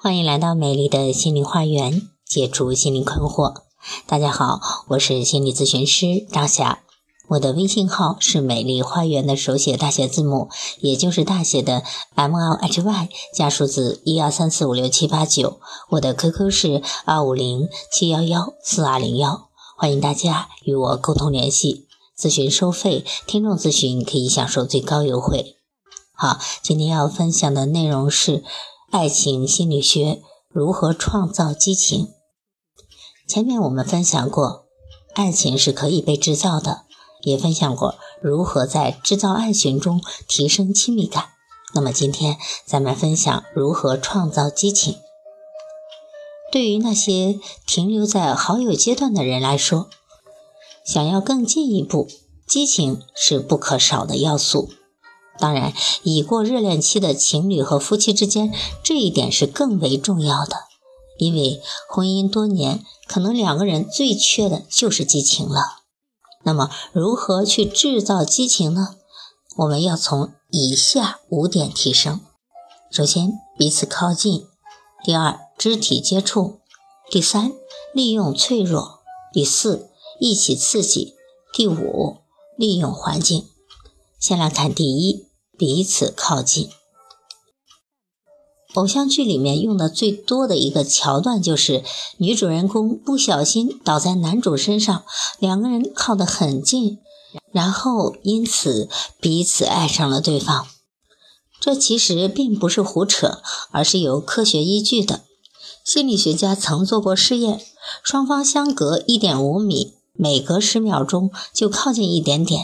欢迎来到美丽的心灵花园，解除心灵困惑。大家好，我是心理咨询师张霞，我的微信号是美丽花园的手写大写字母，也就是大写的 M L H Y 加数字一二三四五六七八九。我的 QQ 是二五零七幺幺四二零幺，欢迎大家与我沟通联系。咨询收费，听众咨询可以享受最高优惠。好，今天要分享的内容是。爱情心理学如何创造激情？前面我们分享过，爱情是可以被制造的，也分享过如何在制造爱情中提升亲密感。那么今天咱们分享如何创造激情。对于那些停留在好友阶段的人来说，想要更进一步，激情是不可少的要素。当然，已过热恋期的情侣和夫妻之间，这一点是更为重要的。因为婚姻多年，可能两个人最缺的就是激情了。那么，如何去制造激情呢？我们要从以下五点提升：首先，彼此靠近；第二，肢体接触；第三，利用脆弱；第四，一起刺激；第五，利用环境。先来看第一。彼此靠近。偶像剧里面用的最多的一个桥段，就是女主人公不小心倒在男主身上，两个人靠得很近，然后因此彼此爱上了对方。这其实并不是胡扯，而是有科学依据的。心理学家曾做过试验，双方相隔一点五米，每隔十秒钟就靠近一点点。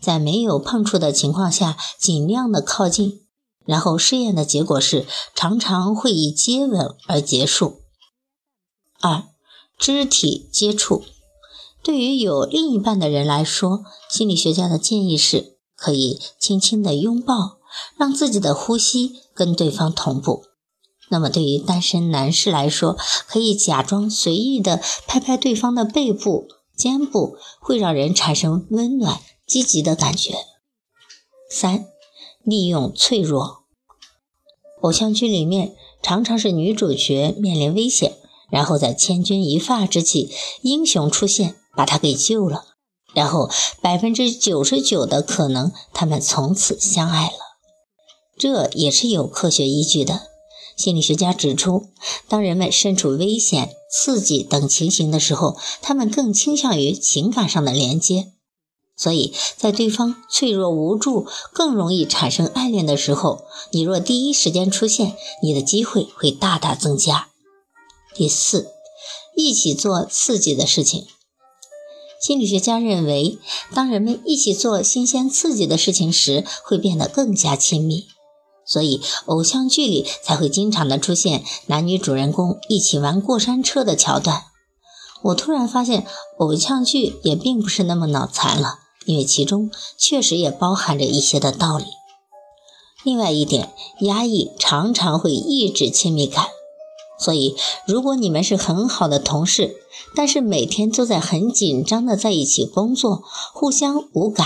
在没有碰触的情况下，尽量的靠近。然后试验的结果是，常常会以接吻而结束。二、肢体接触，对于有另一半的人来说，心理学家的建议是，可以轻轻的拥抱，让自己的呼吸跟对方同步。那么对于单身男士来说，可以假装随意的拍拍对方的背部、肩部，会让人产生温暖。积极的感觉。三，利用脆弱。偶像剧里面常常是女主角面临危险，然后在千钧一发之际，英雄出现把她给救了，然后百分之九十九的可能，他们从此相爱了。这也是有科学依据的。心理学家指出，当人们身处危险、刺激等情形的时候，他们更倾向于情感上的连接。所以在对方脆弱无助、更容易产生爱恋的时候，你若第一时间出现，你的机会会大大增加。第四，一起做刺激的事情。心理学家认为，当人们一起做新鲜刺激的事情时，会变得更加亲密。所以，偶像剧里才会经常的出现男女主人公一起玩过山车的桥段。我突然发现，偶像剧也并不是那么脑残了。因为其中确实也包含着一些的道理。另外一点，压抑常常会抑制亲密感，所以如果你们是很好的同事，但是每天都在很紧张的在一起工作，互相无感，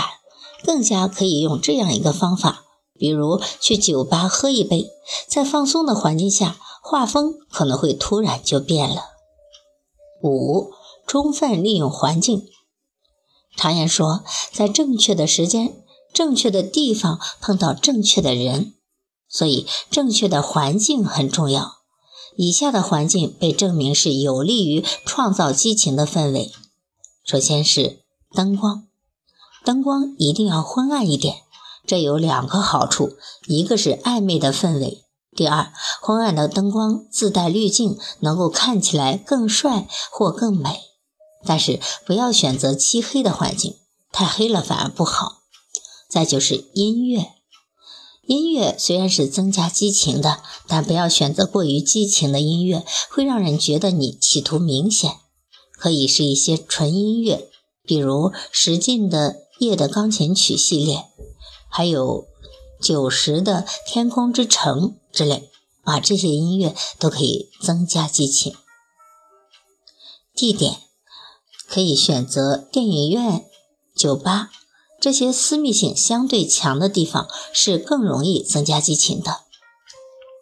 更加可以用这样一个方法，比如去酒吧喝一杯，在放松的环境下，画风可能会突然就变了。五，充分利用环境。常言说，在正确的时间、正确的地方碰到正确的人，所以正确的环境很重要。以下的环境被证明是有利于创造激情的氛围。首先是灯光，灯光一定要昏暗一点，这有两个好处：一个是暧昧的氛围；第二，昏暗的灯光自带滤镜，能够看起来更帅或更美。但是不要选择漆黑的环境，太黑了反而不好。再就是音乐，音乐虽然是增加激情的，但不要选择过于激情的音乐，会让人觉得你企图明显。可以是一些纯音乐，比如石进的《夜的钢琴曲》系列，还有久石的《天空之城》之类啊，这些音乐都可以增加激情。地点。可以选择电影院、酒吧这些私密性相对强的地方是更容易增加激情的。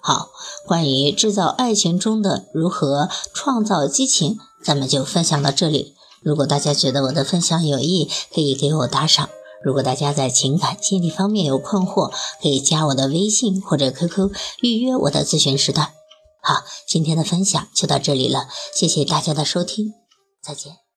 好，关于制造爱情中的如何创造激情，咱们就分享到这里。如果大家觉得我的分享有益，可以给我打赏。如果大家在情感、心理方面有困惑，可以加我的微信或者 QQ 预约我的咨询时段。好，今天的分享就到这里了，谢谢大家的收听，再见。